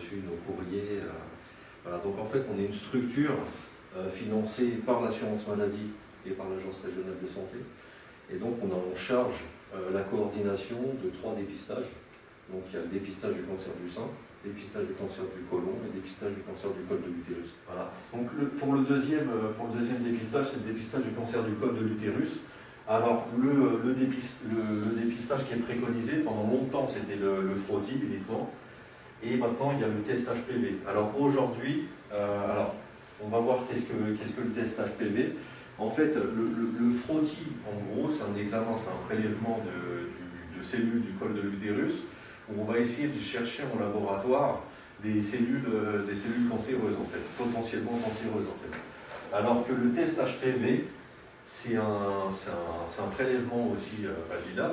reçu nos courriers. Euh. Donc en fait, on est une structure financée par l'assurance maladie et par l'Agence régionale de santé. Et donc on a en charge la coordination de trois dépistages. Donc il y a le dépistage du cancer du sein, dépistage du cancer du côlon et dépistage du cancer du col de l'utérus. Voilà. Donc pour, le deuxième, pour le deuxième dépistage, c'est le dépistage du cancer du col de l'utérus. Alors, le, le, dépistage qui est préconisé, pendant longtemps, c'était le, le frottis uniquement. Et maintenant, il y a le test HPV. Alors aujourd'hui, euh, alors, on va voir qu'est-ce que, le test HPV. En fait, le, frottis, en gros, c'est un examen, c'est un prélèvement de, de, cellules du col de l'utérus, où on va essayer de chercher en laboratoire des cellules, euh, des cellules cancéreuses, en fait, potentiellement cancéreuses, en fait. Alors que le test HPV, c'est un, un, prélèvement aussi euh, vaginal,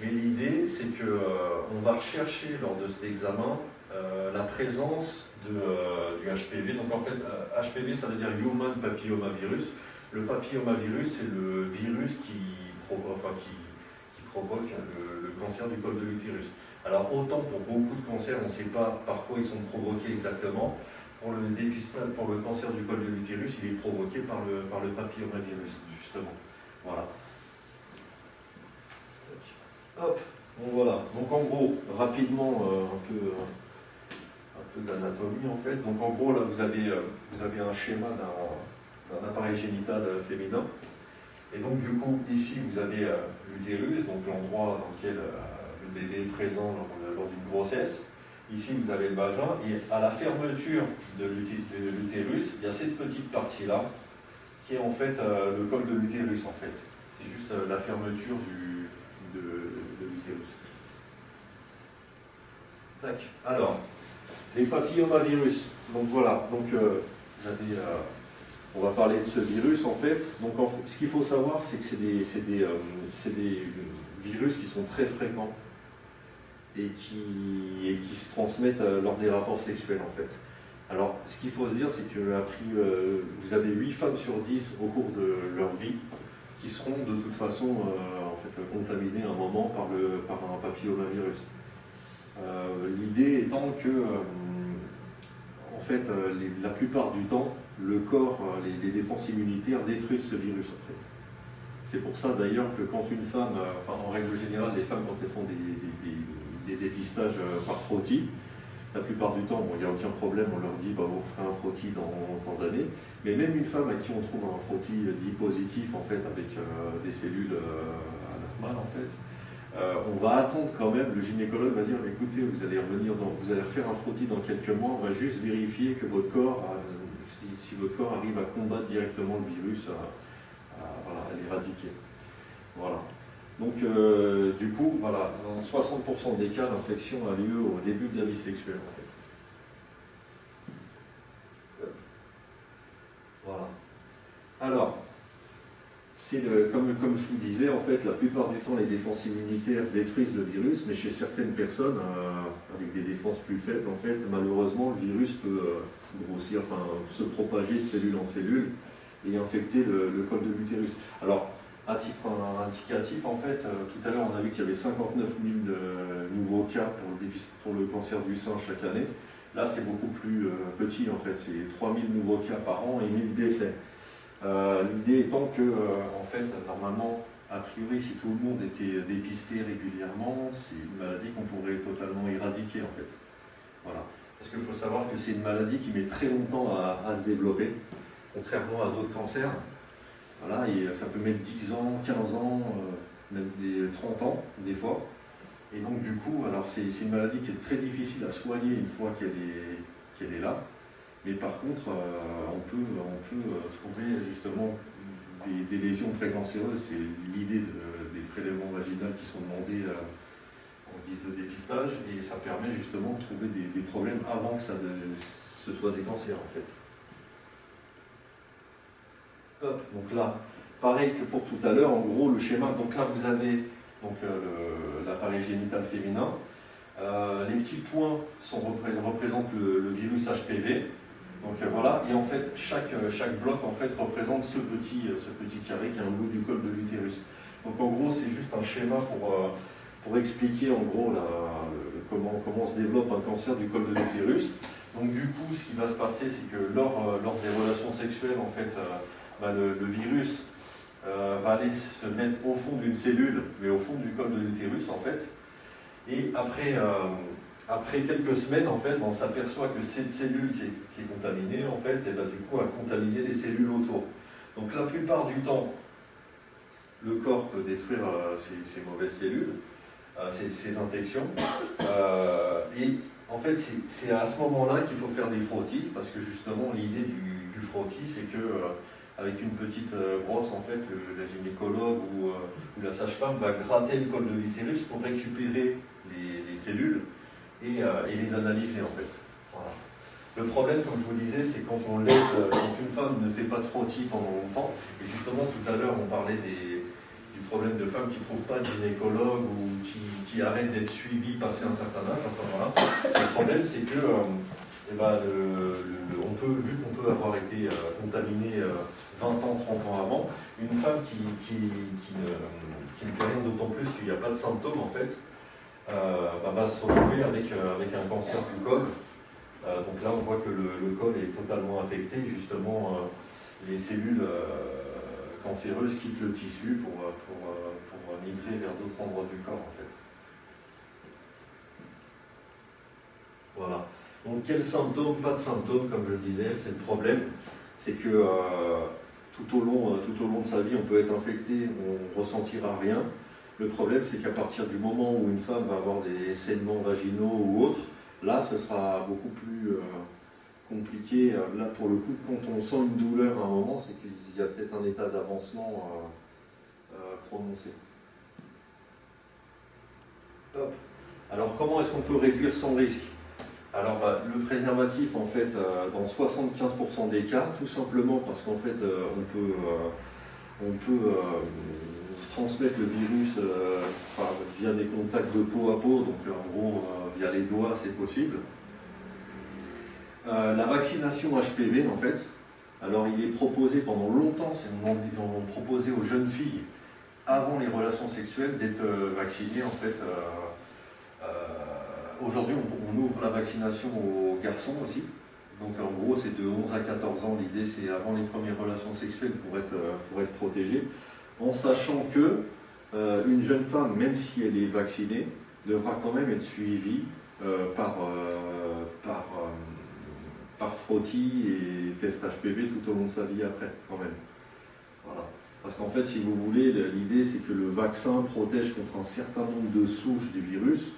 mais l'idée c'est qu'on euh, va rechercher lors de cet examen euh, la présence de, du HPV. Donc en fait, HPV ça veut dire Human Papillomavirus. Le papillomavirus c'est le virus qui, provoque, provoque le, cancer du col de l'utérus. Alors autant pour beaucoup de cancers, on ne sait pas par quoi ils sont provoqués exactement, pour le dépistage, pour le cancer du col de l'utérus, il est provoqué par le, par le papillomavirus, justement. Voilà. Hop, bon voilà. Donc en gros, rapidement, euh, un peu, un peu d'anatomie en fait. Donc en gros, là, vous avez, euh, vous avez un schéma d'un appareil génital euh, féminin. Et donc du coup, ici, vous avez l'utérus, donc l'endroit dans lequel le bébé est présent lors d'une grossesse. Ici, vous avez le vagin, et à la fermeture de l'utérus, il y a cette petite partie-là, qui est en fait euh, le col de l'utérus, en fait. C'est juste euh, la fermeture du, de, l'utérus. Alors, les papillomavirus. Donc voilà, donc euh, on va parler de ce virus, en fait. Donc ce qu'il faut savoir, c'est que c'est des, virus qui sont très fréquents et qui, se transmettent euh, lors des rapports sexuels en fait. Alors ce qu'il faut se dire c'est que euh, vous avez 8 femmes sur 10 au cours de leur vie qui seront de toute façon euh, contaminées à un moment par un papillomavirus. L'idée étant que en fait, la plupart du temps, le corps, les, défenses immunitaires détruisent ce virus en fait. C'est pour ça d'ailleurs que quand une femme, en règle générale, les femmes quand elles font des dépistages euh, par frottis. La plupart du temps, il n'y a aucun problème, on leur dit bah, vous ferez un frottis dans tant d'années. Mais même une femme à qui on trouve un frottis dit positif, en fait, avec euh, des cellules euh, anormales, en fait, on va attendre quand même, le gynécologue va dire écoutez, vous allez revenir, vous allez refaire un frottis dans quelques mois, on va juste vérifier que votre corps, si, votre corps arrive à combattre directement le virus, à, l'éradiquer. Voilà. Donc, euh, du coup, voilà, dans 60% des cas, l'infection a lieu au début de la vie sexuelle. Voilà. Alors, comme, je vous disais, en fait, la plupart du temps, les défenses immunitaires détruisent le virus, mais chez certaines personnes, euh, avec des défenses plus faibles, en fait, malheureusement, le virus peut euh, grossir, enfin, se propager de cellule en cellule et infecter le, le col de l'utérus. Alors, à titre indicatif, en fait, euh, tout à l'heure on a vu qu'il y avait 59 000 euh, nouveaux cas pour le, cancer du sein chaque année. Là c'est beaucoup plus petit en fait, c'est 3 000 nouveaux cas par an et 1000 décès. L'idée étant que, en fait, normalement, a priori, si tout le monde était dépisté régulièrement, c'est une maladie qu'on pourrait totalement éradiquer en fait. Voilà. Parce qu'il faut savoir que c'est une maladie qui met très longtemps à se développer, contrairement à d'autres cancers. Voilà, et ça peut mettre 10 ans, 15 ans, euh, même des 30 ans des fois. Et donc du coup, alors c'est une maladie qui est très difficile à soigner une fois qu'elle est là. Mais par contre, euh, on peut, on peut euh, trouver justement des, lésions précancéreuses. C'est l'idée des prélèvements vaginaux qui sont demandés en guise de dépistage. Et ça permet justement de trouver des, problèmes avant que ça ce soit des cancers en fait donc là, pareil que pour tout à l'heure, en gros, le schéma, donc là vous avez euh, l'appareil génital féminin. Euh, les petits points sont, représentent le, virus HPV. Donc euh, voilà, et en fait, chaque, chaque bloc en fait, représente ce petit, ce petit carré qui est un bout du col de l'utérus. Donc en gros, c'est juste un schéma pour, pour expliquer en gros comment, comment se développe un cancer du col de l'utérus. Donc du coup, ce qui va se passer, c'est que lors, lors, des relations sexuelles, en fait, bah, le, virus va aller se mettre au fond d'une cellule, mais au fond du col de l'utérus, en fait. Et après, après quelques semaines, en fait, on s'aperçoit que cette cellule qui est, contaminée, en fait, et bah, du coup, a contaminé les cellules autour. Donc la plupart du temps, le corps peut détruire euh, ces, mauvaises cellules, euh, ces, infections. Euh, et en fait, c'est à ce moment-là qu'il faut faire des frottis, parce que justement, l'idée du, du, frottis, c'est que avec une petite brosse, en fait, le, la gynécologue ou, la sage-femme va gratter le col de l'utérus pour récupérer les, cellules et, les analyser, en fait. Le problème, comme je vous disais, c'est quand on laisse, quand une femme ne fait pas de frottis pendant longtemps, et justement tout à l'heure on parlait des, problème de femmes qui ne trouvent pas de gynécologue ou qui, arrêtent d'être suivies passé un certain âge. Enfin voilà. Le problème, c'est que euh, eh ben, on peut, vu qu'on peut avoir été euh, contaminé 20 euh, ans, 30 ans avant, une femme qui, qui, qui ne, ne, fait rien d'autant plus qu'il n'y a pas de symptômes, en fait, bah, va se retrouver avec, avec un cancer du col. donc là, on voit que le, col est totalement affecté. Justement, les cellules cancéreuse quitte le tissu pour, euh, pour, euh, pour migrer vers d'autres endroits du corps en fait. Voilà. Donc quels symptômes Pas de symptômes, comme je le disais, c'est le problème. C'est que euh, tout, au long, tout au long de sa vie, on peut être infecté, on ne ressentira rien. Le problème, c'est qu'à partir du moment où une femme va avoir des saignements vaginaux ou autres, là, ce sera beaucoup plus compliqué. Euh, là, pour le coup, quand on sent une douleur à un moment, c'est qu'il y a peut-être un état d'avancement euh, euh, prononcé. Alors, comment est-ce qu'on peut réduire son risque? Alors, bah, le préservatif, en fait, dans 75% des cas, tout simplement parce qu'en fait, on peut, on peut transmettre le virus via des contacts de peau à peau, donc en gros, via les doigts, c'est possible. Euh, la vaccination HPV, en fait, alors il est proposé pendant longtemps, c'est on, proposé aux jeunes filles avant les relations sexuelles d'être euh, vaccinées en fait. Euh, aujourd'hui on, ouvre la vaccination aux garçons aussi. Donc en gros c'est de 11 à 14 ans, l'idée c'est avant les premières relations sexuelles pour être, pour être protégée, en sachant que une jeune femme, même si elle est vaccinée, devra quand même être suivie par, par par frottis et test HPV tout au long de sa vie après, quand même. Voilà. Parce qu'en fait, si vous voulez, l'idée c'est que le vaccin protège contre un certain nombre de souches du virus.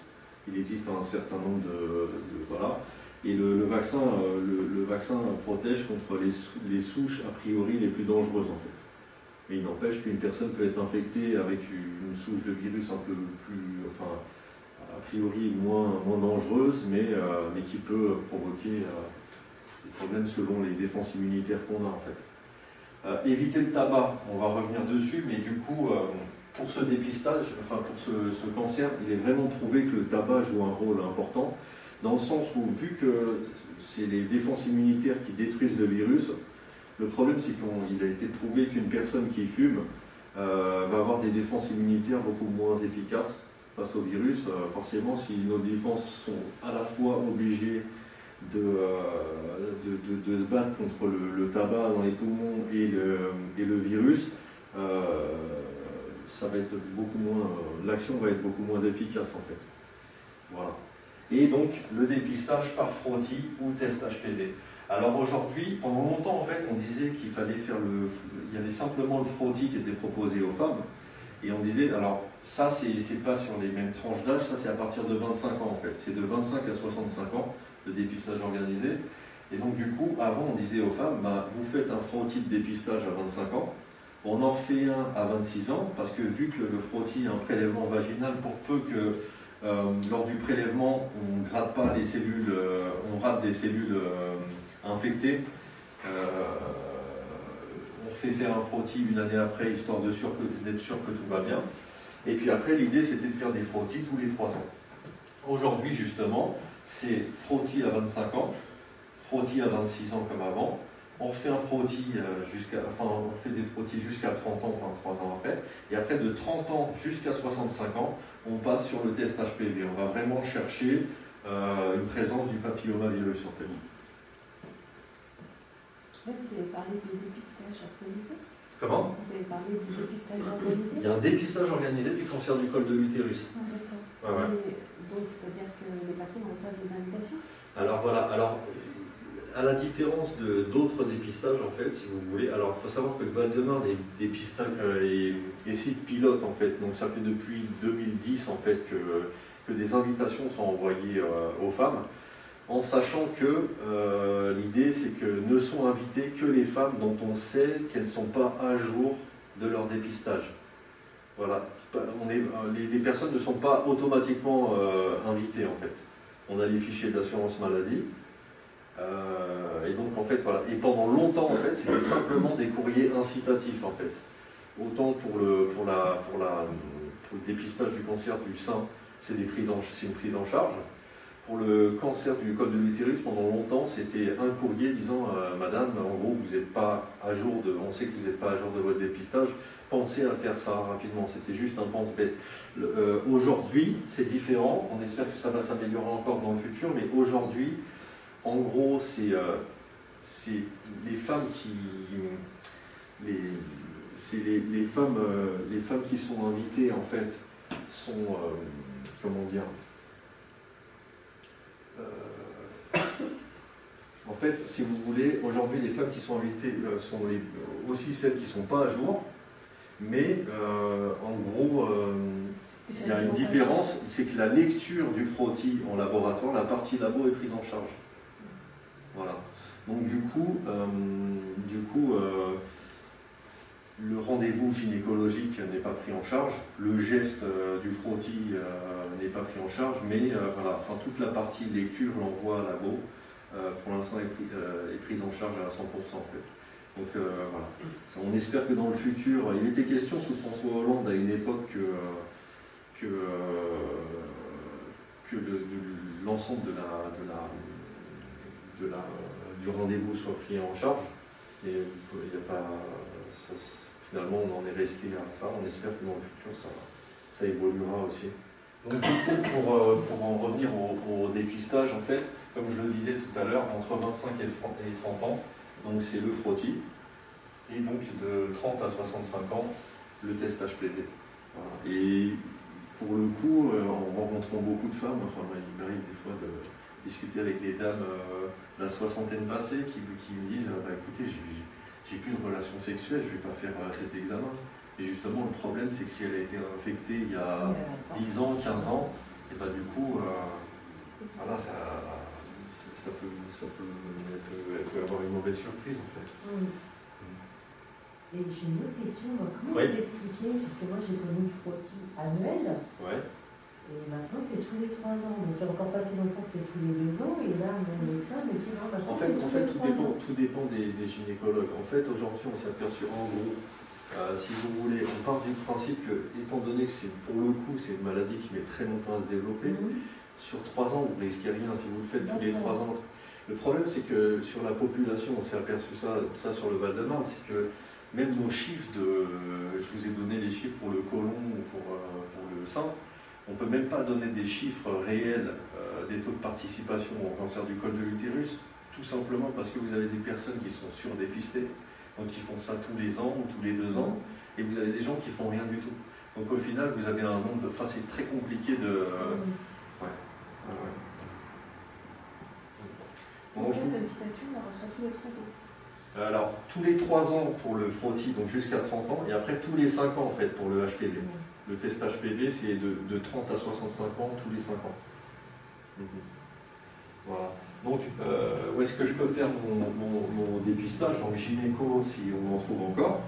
Il existe un certain nombre de... voilà. Et le, vaccin, euh, le, vaccin protège contre les, souches a priori les plus dangereuses en fait. Mais il n'empêche qu'une personne peut être infectée avec une souche de virus un peu plus, enfin, a priori moins, moins dangereuse, mais, euh, mais qui peut provoquer euh, problèmes selon les défenses immunitaires qu'on a en fait. Éviter le tabac, on va revenir dessus, mais du coup, pour ce dépistage, enfin pour ce, cancer, il est vraiment prouvé que le tabac joue un rôle important, dans le sens où, vu que c'est les défenses immunitaires qui détruisent le virus, le problème c'est qu'il a été prouvé qu'une personne qui fume euh, va avoir des défenses immunitaires beaucoup moins efficaces face au virus. forcément, si nos défenses sont à la fois obligées euh, de, de, se battre contre le, tabac dans les poumons et le, et le virus, euh, ça va être beaucoup moins, l'action va être beaucoup moins efficace en fait. Voilà. Et donc le dépistage par frottis ou test HPV. Alors aujourd'hui, pendant longtemps en fait, on disait qu'il fallait faire le, il y avait simplement le frottis qui était proposé aux femmes, et on disait, alors ça c'est pas sur les mêmes tranches d'âge, ça c'est à partir de 25 ans en fait, c'est de 25 à 65 ans de dépistage organisé. Et donc du coup, avant on disait aux femmes, bah, vous faites un frottis de dépistage à 25 ans, on en refait un à 26 ans, parce que vu que le frottis est un prélèvement vaginal, pour peu que euh, lors du prélèvement, on ne gratte pas les cellules, euh, on rate des cellules euh, infectées, on fait faire un frottis une année après, histoire d'être sûr, que tout va bien. Et puis après, l'idée, c'était de faire des frottis tous les 3 ans. Aujourd'hui, justement, c'est frottis à 25 ans, frottis à 26 ans comme avant, on refait un frottis jusqu'à, enfin des frottis jusqu'à 30 ans, enfin 3 ans après, de 30 ans jusqu'à 65 ans, on passe sur le test HPV. On va vraiment chercher chercher une présence du papillomavirus en fait. vous avez parlé de dépistage organisé Comment? Vous avez parlé du dépistage organisé Il y a un dépistage organisé du cancer du col de l'utérus. Ah, d'accord. Donc, c'est-à-dire que les personnes reçoivent des invitations? Alors voilà, alors à la différence d'autres dépistages, en fait, si vous voulez, alors il faut savoir que le Val-de-Marne site pilote, en fait, donc ça fait depuis 2010, en fait, que, que des invitations sont envoyées euh, aux femmes, en sachant que euh, l'idée, c'est que ne sont invitées que les femmes dont on sait qu'elles ne sont pas à jour de leur dépistage. Voilà, on est, les, personnes ne sont pas automatiquement euh, invitées, en fait. On a les fichiers d'assurance maladie, euh, et donc en fait voilà, et pendant longtemps en fait c'était simplement des courriers incitatifs en fait. Autant pour le, pour la, pour la, pour le dépistage du cancer du sein, c'est une prise en charge. Pour le cancer du col de l'utérus, pendant longtemps, c'était un courrier disant euh, Madame, en gros, vous n'êtes pas à jour de, on sait que vous n'êtes pas à jour de votre dépistage, pensez à faire ça rapidement. C'était juste un pense-bête. Euh, aujourd'hui, c'est différent. On espère que ça va s'améliorer encore dans le futur, mais aujourd'hui, en gros, c'est euh, les femmes qui. Les, femmes, euh, les femmes qui sont invitées, en fait, sont. Euh, comment dire En fait, si vous voulez, aujourd'hui, les femmes qui sont invitées sont aussi celles qui ne sont pas à jour, mais en gros, il y a une différence, c'est que la lecture du frottis en laboratoire, la partie labo est prise en charge. Donc du coup, euh, du coup euh, le rendez-vous gynécologique n'est pas pris en charge, le geste euh, du frottis n'est pas pris en charge, mais voilà, enfin, toute la partie lecture, l'envoi à labo, pour l'instant est, prise en charge à 100% en fait. Donc voilà, on espère que dans le futur, il était question sous François Hollande à une époque que, que, l'ensemble la de la, du rendez-vous soit pris en charge. Et il y a pas, finalement, on en est resté à ça. On espère que dans le futur, ça, ça évoluera aussi. Donc, pour, euh, pour en revenir au, dépistage, en fait, comme je le disais tout à l'heure, entre 25 et 30 ans, donc c'est le frottis, et donc de 30 à 65 ans, le test HPV. Et pour le coup, euh, en rencontrant beaucoup de femmes, enfin, il m'arrive des fois de, discuter avec des dames euh, la soixantaine passée qui, qui me disent bah, écoutez, j'ai plus de relation sexuelle, je ne vais pas faire euh, cet examen. Et justement, le problème, c'est que si elle a été infectée il y a 10 ans, 15 ans, et bah, du coup, euh, voilà, ça, ça, peut, ça peut, elle peut, avoir une mauvaise surprise en fait. Et j'ai une autre question, comment vous expliquer, parce que moi j'ai connu une frottis annuelle, ouais. Et maintenant, c'est tous les trois ans. Donc, il n'y a encore pas si longtemps, c'était tous les deux ans. Et là, mon médecin me dit non, maintenant, En fait, en fait tout, dépend, tout dépend des, gynécologues. En fait, aujourd'hui, on s'est aperçu en gros, euh, si vous voulez, on part du principe que, étant donné que c'est pour le coup, c'est une maladie qui met très longtemps à se développer, mhm. sur trois ans, vous ne risquez rien si vous le faites tous les trois ans. Le problème, c'est que sur la population, on s'est aperçu ça, ça sur le Val-de-Marne, c'est que même nos chiffres de. Je vous ai donné les chiffres pour le côlon ou pour, euh, pour le sein on ne peut même pas donner des chiffres réels euh, des taux de participation au cancer du col de l'utérus, tout simplement parce que vous avez des personnes qui sont surdépistées, donc qui font ça tous les ans ou tous les deux ans, et vous avez des gens qui font rien du tout. Donc au final, vous avez un nombre, enfin c'est très compliqué de... Euh, ouais. Donc, alors, tous les 3 ans pour le frottis, donc jusqu'à 30 ans, et après tous les 5 ans en fait pour le HPV. Le test HPV, c'est de, 30 à 65 ans tous les 5 ans. Mhm. Voilà. Donc, euh, où est-ce que je peux faire mon, dépistage Donc, gynéco, si on en trouve encore,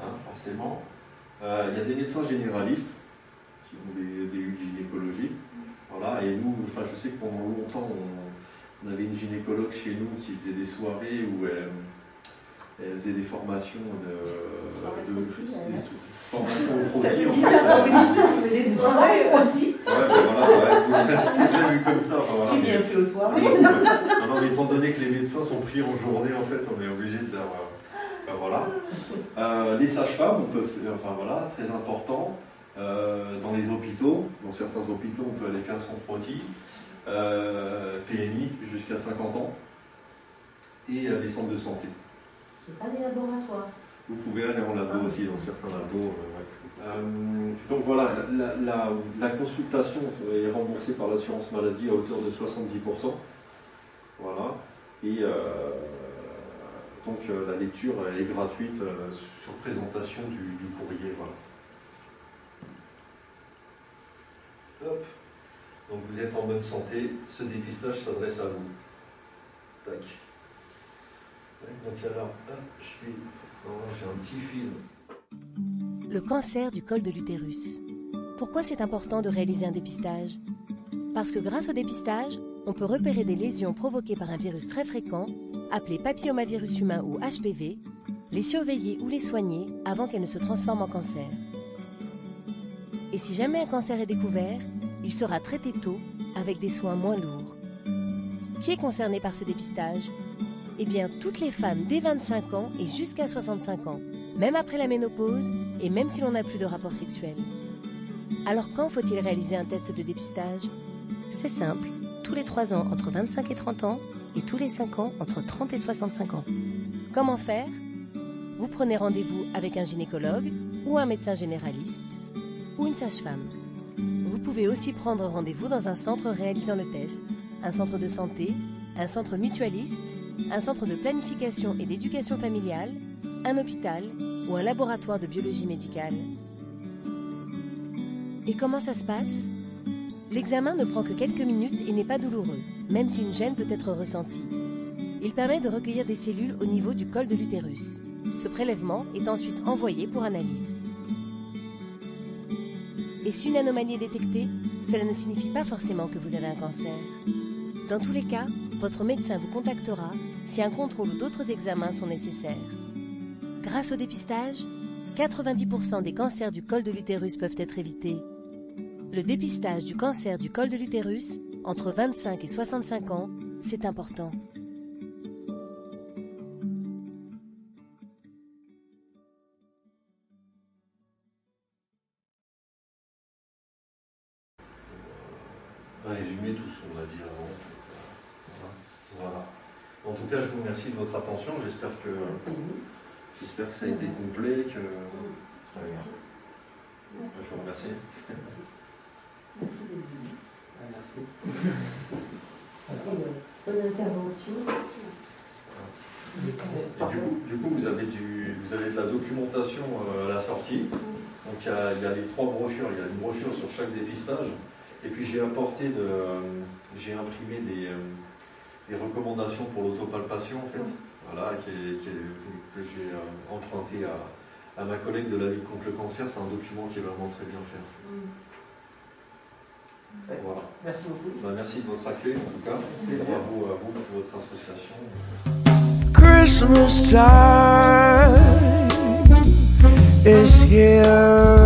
hein, forcément. Euh, il y a des médecins généralistes qui ont des, des gynécologie. Voilà. Et nous, enfin, je sais que pendant longtemps, on, avait une gynécologue chez nous qui faisait des soirées où elle, faisait des formations de, de, formation au frottis. en fait. des soirées au frottis. Ouais, ben voilà, ouais, c'est bien vu comme ça. Enfin, J'ai bien fait aux soirées. non, mais étant donné que les médecins sont pris en journée, en fait, on est obligé de leur. Ben, voilà. Euh, les sages-femmes, on peut faire, enfin voilà, très important. dans les hôpitaux, dans certains hôpitaux, on peut aller faire son frottis, PMI jusqu'à 50 ans, et les centres de santé. C'est pas des laboratoires. Vous pouvez aller en labo aussi, dans certains labos. Euh, donc voilà, la, consultation est remboursée par l'assurance maladie à hauteur de 70%. Voilà. Et euh, donc euh, la lecture est gratuite sur présentation du, courrier. Voilà. Hop. Donc vous êtes en bonne santé, ce dépistage s'adresse à vous. Tac. Donc je j'ai un petit film le cancer du col de l'utérus. Pourquoi c'est important de réaliser un dépistage? Parce que grâce au dépistage, on peut repérer des lésions provoquées par un virus très fréquent, appelé papillomavirus humain ou HPV, les surveiller ou les soigner avant qu'elles ne se transforment en cancer. Et si jamais un cancer est découvert, il sera traité tôt avec des soins moins lourds. Qui est concerné par ce dépistage? Eh bien, toutes les femmes dès 25 ans et jusqu'à 65 ans même après la ménopause et même si l'on n'a plus de rapport sexuel. Alors quand faut-il réaliser un test de dépistage? C'est simple, tous les 3 ans entre 25 et 30 ans et tous les 5 ans entre 30 et 65 ans. Comment faire? Vous prenez rendez-vous avec un gynécologue ou un médecin généraliste ou une sage-femme. Vous pouvez aussi prendre rendez-vous dans un centre réalisant le test, un centre de santé, un centre mutualiste, un centre de planification et d'éducation familiale, un hôpital ou un laboratoire de biologie médicale. Et comment ça se passe? L'examen ne prend que quelques minutes et n'est pas douloureux, même si une gêne peut être ressentie. Il permet de recueillir des cellules au niveau du col de l'utérus. Ce prélèvement est ensuite envoyé pour analyse. Et si une anomalie est détectée, cela ne signifie pas forcément que vous avez un cancer. Dans tous les cas, votre médecin vous contactera si un contrôle ou d'autres examens sont nécessaires. Grâce au dépistage, 90% des cancers du col de l'utérus peuvent être évités. Le dépistage du cancer du col de l'utérus, entre 25 et 65 ans, c'est important. Résumer tout ce qu'on a dit avant. Voilà. En tout cas, je vous remercie de votre attention. J'espère que J'espère que ça a été complet, que... Bien. Je vous remercie. Merci. Bonne intervention. Et du coup, vous, avez du, vous avez de la documentation euh, à la sortie. Donc il y, a, il y, a, les trois brochures, il y a une brochure sur chaque dépistage. Et puis j'ai apporté de, j'ai imprimé des, euh, des recommandations pour l'autopalpation en fait voilà, qui que j'ai euh, emprunté à, ma collègue de la Ligue contre le cancer. C'est un document qui est vraiment très bien fait. Voilà. Merci beaucoup. Bah, merci de votre accueil en tout cas. Bravo à vous pour votre association. Christmas time is here.